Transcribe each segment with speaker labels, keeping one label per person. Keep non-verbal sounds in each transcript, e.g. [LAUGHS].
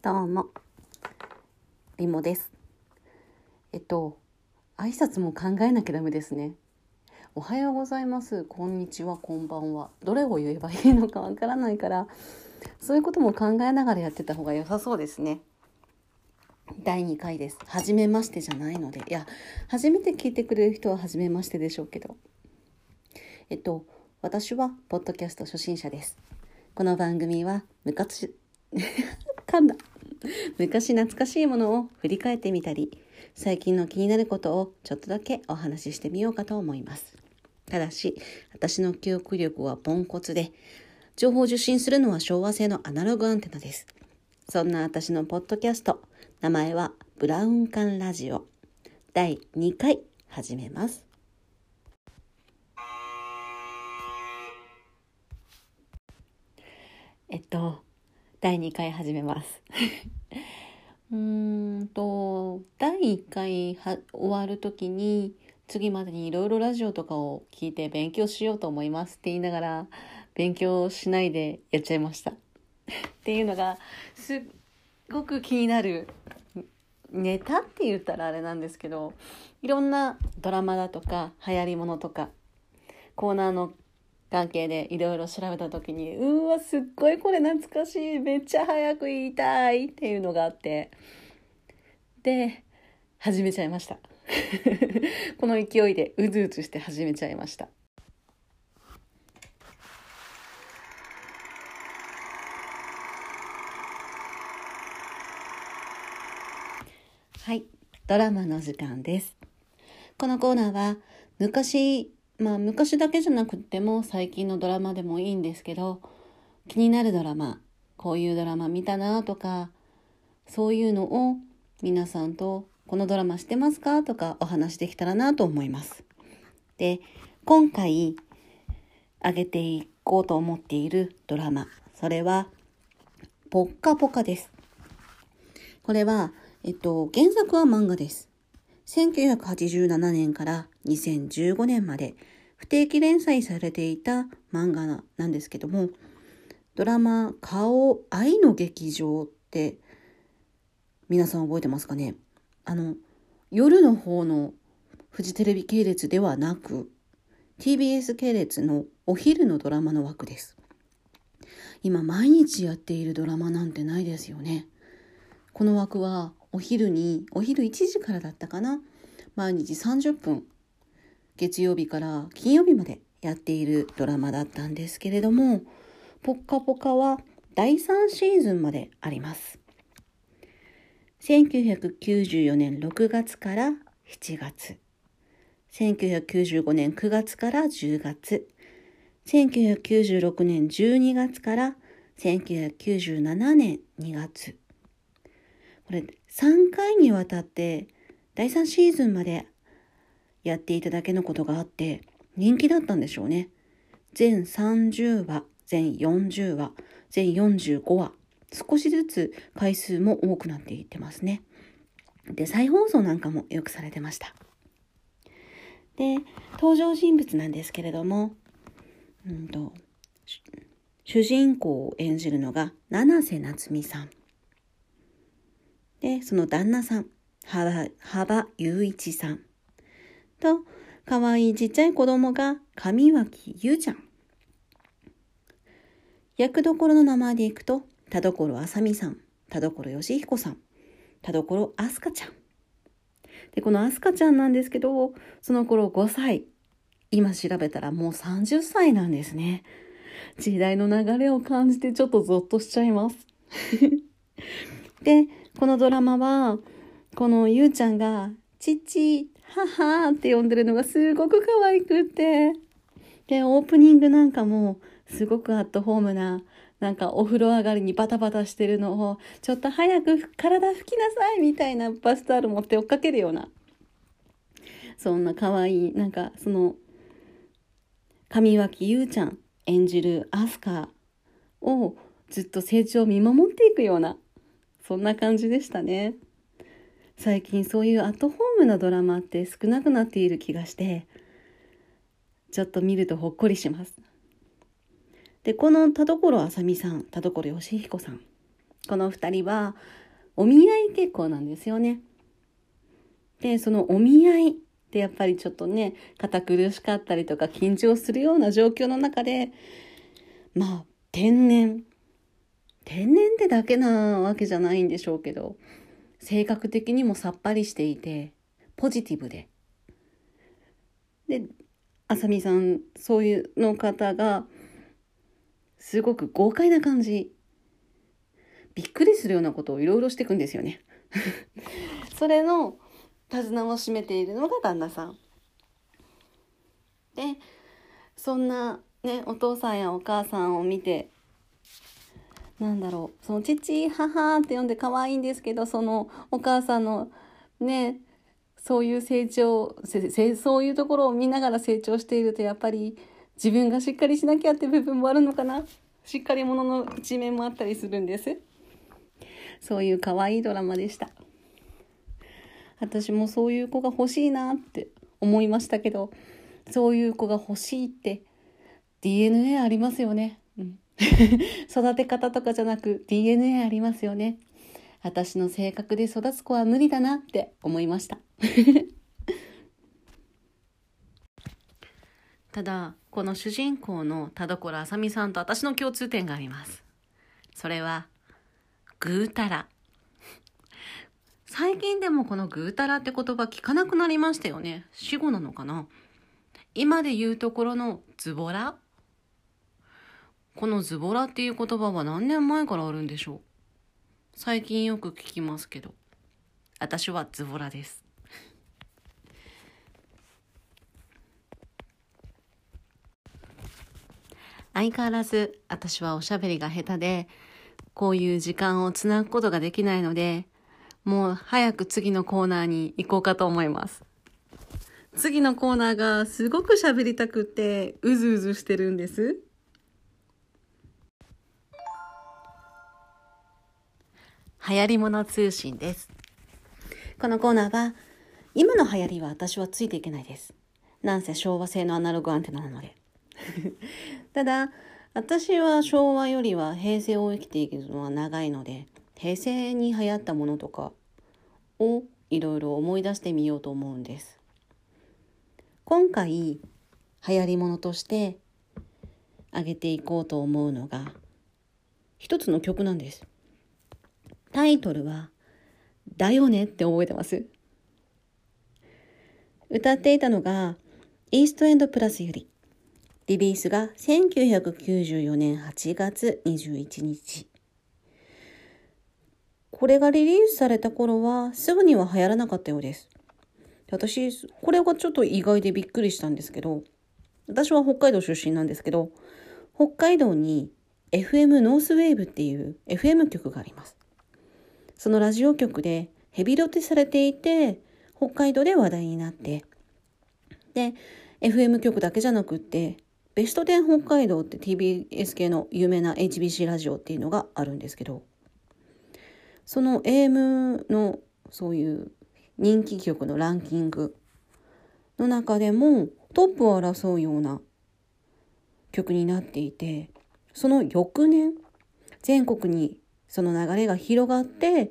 Speaker 1: どうも、りもです。えっと、挨拶も考えなきゃダメですね。おはようございます。こんにちは。こんばんは。どれを言えばいいのかわからないから、そういうことも考えながらやってた方が良さそうですね。第2回です。初めましてじゃないので。いや、初めて聞いてくれる人は初めましてでしょうけど。えっと、私は、ポッドキャスト初心者です。この番組は、昔、[LAUGHS] 噛んだ。昔懐かしいものを振り返ってみたり、最近の気になることをちょっとだけお話ししてみようかと思います。ただし、私の記憶力はポンコツで、情報を受信するのは昭和製のアナログアンテナです。そんな私のポッドキャスト、名前はブラウン管ラジオ。第2回始めます。えっと、第2回始めます。[LAUGHS] うーんと、第1回は終わる時に、次までにいろいろラジオとかを聞いて勉強しようと思いますって言いながら、勉強しないでやっちゃいました。[LAUGHS] っていうのが、すっごく気になるネタって言ったらあれなんですけど、いろんなドラマだとか、流行りものとか、コーナーの関係でいろいろ調べた時にうわすっごいこれ懐かしい。めっちゃ早く言いたいっていうのがあって。で始めちゃいました。[LAUGHS] この勢いでうずうずして始めちゃいました。はい。ドラマの時間です。このコーナーは昔まあ昔だけじゃなくても最近のドラマでもいいんですけど気になるドラマこういうドラマ見たなとかそういうのを皆さんとこのドラマ知ってますかとかお話できたらなと思います。で今回上げていこうと思っているドラマそれは「ぽっかぽか」です。これは、えっと、原作は漫画です。1987年から2015年まで不定期連載されていた漫画なんですけどもドラマ「顔愛の劇場」って皆さん覚えてますかね？あの夜の方のフジテレビ系列ではなく TBS 系列のお昼のドラマの枠です。今毎日やっているドラマなんてないですよね。この枠はお昼にお昼1時からだったかな。毎日30分。月曜日から金曜日までやっているドラマだったんですけれども「ぽっかぽか」は第3シーズンまであります。1994年6月から7月。1995年9月から10月。1996年12月から1997年2月。これ3回にわたって第3シーズンまでやっていただけのことがあって人気だったんでしょうね。全30話、全40話、全45話、少しずつ回数も多くなっていってますね。で、再放送なんかもよくされてました。で、登場人物なんですけれども、うんと、主人公を演じるのが七瀬夏美さん。で、その旦那さん、幅、幅雄一さん。と、かわいいちっちゃい子供が上脇優ちゃん。役どころの名前でいくと、田所あさみさん、田所よしひこさん、田所あすかちゃん。で、このあすかちゃんなんですけど、その頃5歳。今調べたらもう30歳なんですね。時代の流れを感じてちょっとゾッとしちゃいます。[LAUGHS] で、このドラマは、このゆうちゃんが、父、母って呼んでるのがすごく可愛くって。で、オープニングなんかも、すごくアットホームな、なんかお風呂上がりにバタバタしてるのを、ちょっと早く体拭きなさいみたいなバスタオル持って追っかけるような、そんな可愛い、なんかその、上脇優ちゃん演じるアスカをずっと成長を見守っていくような、そんな感じでしたね。最近そういうアットホームなドラマって少なくなっている気がして、ちょっと見るとほっこりします。で、この田所あさみさん、田所義彦さん。この二人はお見合い結婚なんですよね。で、そのお見合いってやっぱりちょっとね、堅苦しかったりとか緊張するような状況の中で、まあ、天然。天然ってだけなわけじゃないんでしょうけど、性格的にもさっぱりしていて、ポジティブで。で、あさみさん、そういうの方が、すごく豪快な感じ。びっくりするようなことをいろいろしていくんですよね。[LAUGHS] それの手綱を締めているのが旦那さん。で、そんなね、お父さんやお母さんを見て、なんだろう、その父、母って呼んで可愛いんですけど、そのお母さんのね、そういう成長そういうところを見ながら成長しているとやっぱり自分がしっかりしなきゃって部分もあるのかな。しっかり者の一面もあったりするんです。そういう可愛いドラマでした。私もそういう子が欲しいなって思いましたけどそういう子が欲しいって DNA ありますよね、[LAUGHS] 育て方とかじゃなく DNA ありますよね。私の性格で育つ子は無理だなって思いました。[LAUGHS] ただこの主人公の田所あさみさんと私の共通点があります。それはぐうたら。最近でもこのぐうたらって言葉聞かなくなりましたよね。死語なのかな。今で言うところのズボラ。このズボラっていう言葉は何年前からあるんでしょう？最近よく聞きますけど。私はズボラです。相変わらず私はおしゃべりが下手でこういう時間をつなぐことができないのでもう早く次のコーナーに行こうかと思います。次のコーナーがすごく喋りたくてうずうずしてるんです。流行り物通信です。このコーナーは、今の流行りは私はついていけないです。なんせ昭和製のアナログアンテナなので。[LAUGHS] ただ、私は昭和よりは平成を生きていくのは長いので、平成に流行ったものとかをいろいろ思い出してみようと思うんです。今回、流行り物として挙げていこうと思うのが、一つの曲なんです。タイトルは、だよねって覚えてます歌っていたのが、イーストエンドプラスより。リリースが1994年8月21日。これがリリースされた頃はすぐには流行らなかったようです。私、これがちょっと意外でびっくりしたんですけど、私は北海道出身なんですけど、北海道に FM ノースウェーブっていう FM 局があります。そのラジオ局でヘビロテされていて、北海道で話題になって、で、FM 局だけじゃなくって、ベスト10北海道って TBS 系の有名な HBC ラジオっていうのがあるんですけど、その AM のそういう人気曲のランキングの中でもトップを争うような曲になっていて、その翌年、全国にその流れが広がって、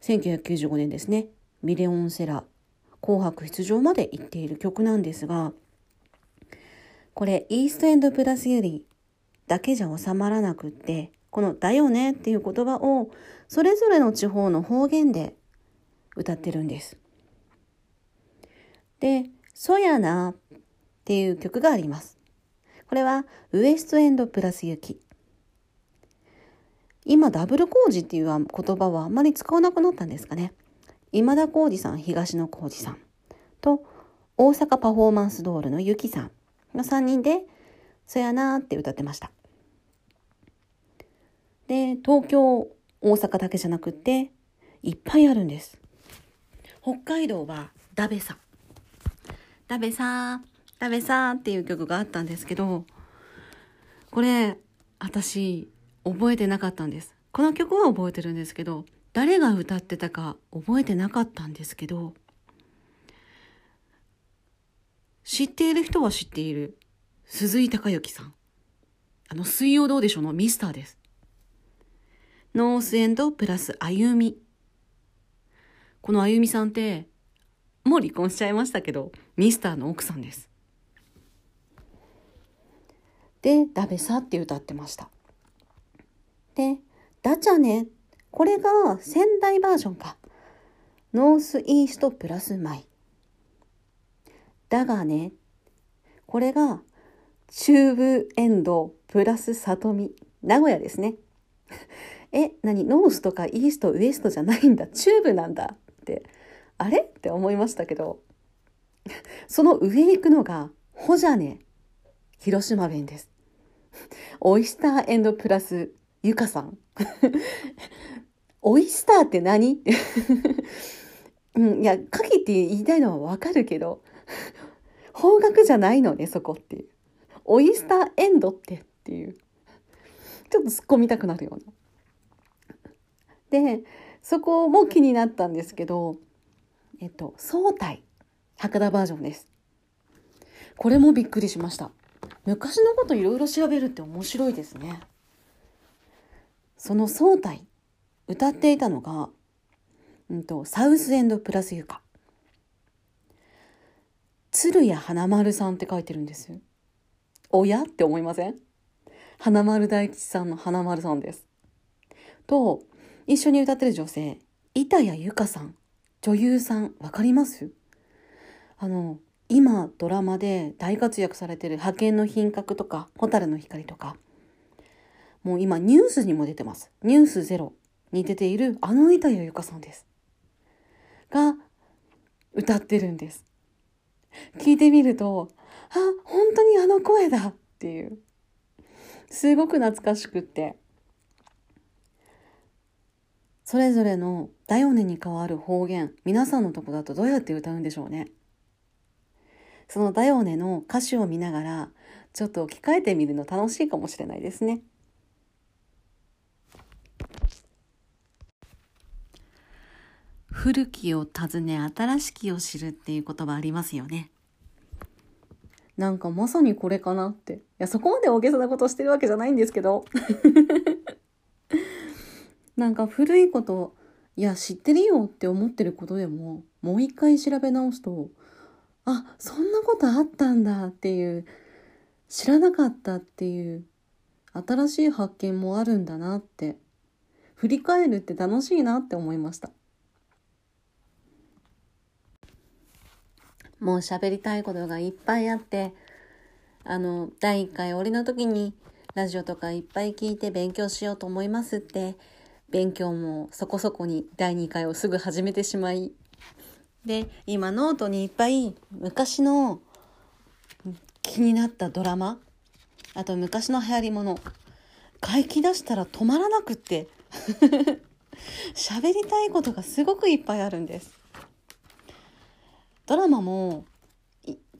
Speaker 1: 1995年ですね、ミレオンセラ紅白出場まで行っている曲なんですが、これ、イーストエンドプラスよりだけじゃ収まらなくって、このだよねっていう言葉をそれぞれの地方の方言で歌ってるんです。で、そやなっていう曲があります。これはウエストエンドプラス雪。今ダブル工事っていう言葉はあんまり使わなくなったんですかね。今田耕司さん、東野耕司さんと大阪パフォーマンスドールのゆきさんの3人で、そやなって歌ってました。で、東京、大阪だけじゃなくって、いっぱいあるんです。北海道は、ダベさん。ダベさー、ダベさっていう曲があったんですけど、これ、私、覚えてなかったんです。この曲は覚えてるんですけど、誰が歌ってたか覚えてなかったんですけど、知っている人は知っている鈴井孝之さん。あの、水曜どうでしょうの？ミスターです。ノースエンドプラスあゆみ。このあゆみさんって、もう離婚しちゃいましたけど、ミスターの奥さんです。で、ダベサって歌ってました。で、ダチャネ、これが仙台バージョンか。ノースイーストプラスマイ。だがね、これが中部エンドプラス里見。名古屋ですね。[LAUGHS] え、何ノースとかイースト、ウエストじゃないんだ。中部なんだって。あれ？って思いましたけど。[LAUGHS] その上行くのが、ホジャネ、広島弁です。[LAUGHS] オイスターエンドプラスゆかさん。[LAUGHS] オイスターって何？[LAUGHS] うん、いや、かきって言いたいのはわかるけど、方角じゃないのね、そこっていう。オイスターエンドってっていう。ちょっと突っ込みたくなるような。で、そこも気になったんですけど、えっと、総体、博多バージョンです。これもびっくりしました。昔のこといろいろ調べるって面白いですね。その総体、歌っていたのが、うんと、サウスエンドプラスユカ。鶴谷花丸さんって書いてるんです。おや？って思いません？花丸大吉さんの花丸さんです。と、一緒に歌ってる女性、板谷由香さん、女優さん、わかります？あの、今ドラマで大活躍されてる派遣の品格とか、蛍の光とか、もう今ニュースにも出てます。ニュースゼロに出ているあの板谷由香さんです。が、歌ってるんです。聞いてみると、あ、本当にあの声だっていう。すごく懐かしくって。それぞれのダヨネに変わる方言、皆さんのとこだとどうやって歌うんでしょうね。そのダヨネの歌詞を見ながら、ちょっと置き換えてみるの楽しいかもしれないですね。古きを訪ね新しきを知るっていう言葉ありますよね。なんかまさにこれかなって。いや、そこまで大げさなことしてるわけじゃないんですけど。[LAUGHS] なんか古いこと、いや、知ってるよって思ってることでも、もう一回調べ直すと、あ、そんなことあったんだっていう、知らなかったっていう、新しい発見もあるんだなって、振り返るって楽しいなって思いました。もう喋りたいことがいっぱいあって、あの、第1回俺の時にラジオとかいっぱい聞いて勉強しようと思いますって、勉強もそこそこに第2回をすぐ始めてしまい、で、今ノートにいっぱい昔の気になったドラマ、あと昔の流行りもの、書き出したら止まらなくって [LAUGHS] 喋りたいことがすごくいっぱいあるんです。ドラマも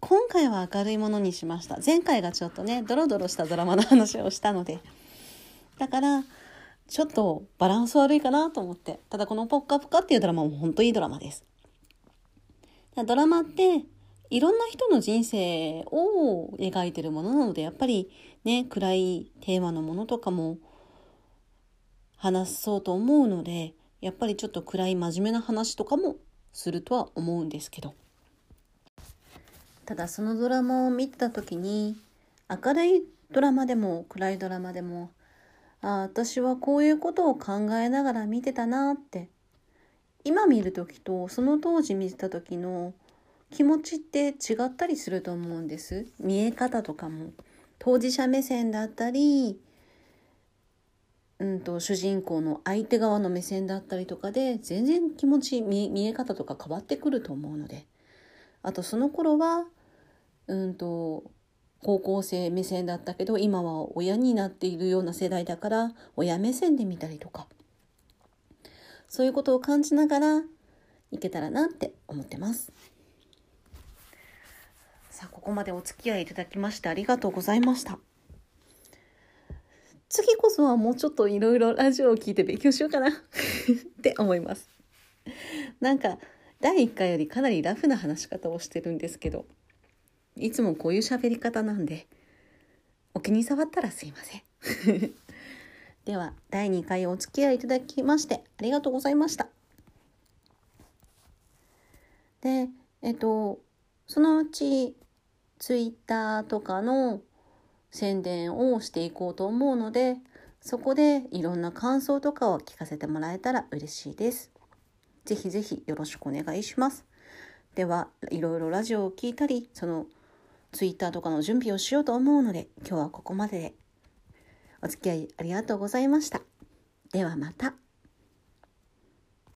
Speaker 1: 今回は明るいものにしました。前回がちょっとねドロドロしたドラマの話をしたので。だからちょっとバランス悪いかなと思って。ただこの「ポッカポカ」っていうドラマも本当いいドラマです。ドラマっていろんな人の人生を描いてるものなのでやっぱりね暗いテーマのものとかも話そうと思うのでやっぱりちょっと暗い真面目な話とかもするとは思うんですけど。ただそのドラマを見た時に明るいドラマでも暗いドラマでもああ私はこういうことを考えながら見てたなって今見る時とその当時見てた時の気持ちって違ったりすると思うんです。見え方とかも。当事者目線だったりうんと主人公の相手側の目線だったりとかで全然気持ち見え方とか変わってくると思うのであとその頃はうんと高校生目線だったけど今は親になっているような世代だから親目線で見たりとかそういうことを感じながらいけたらなって思ってます。さあここまでお付き合いいただきましてありがとうございました。次こそはもうちょっといろいろラジオを聞いて勉強しようかな [LAUGHS] って思います。なんか第1回よりかなりラフな話し方をしてるんですけどいつもこういう喋り方なんで、お気に障ったらすいません。[LAUGHS] では第2回お付き合いいただきましてありがとうございました。でえっとそのうちツイッターとかの宣伝をしていこうと思うのでそこでいろんな感想とかを聞かせてもらえたら嬉しいです。ぜひぜひよろしくお願いします。ではいろいろラジオを聞いたりそのツイッターとかの準備をしようと思うので今日はここまででお付き合いありがとうございました。ではまた。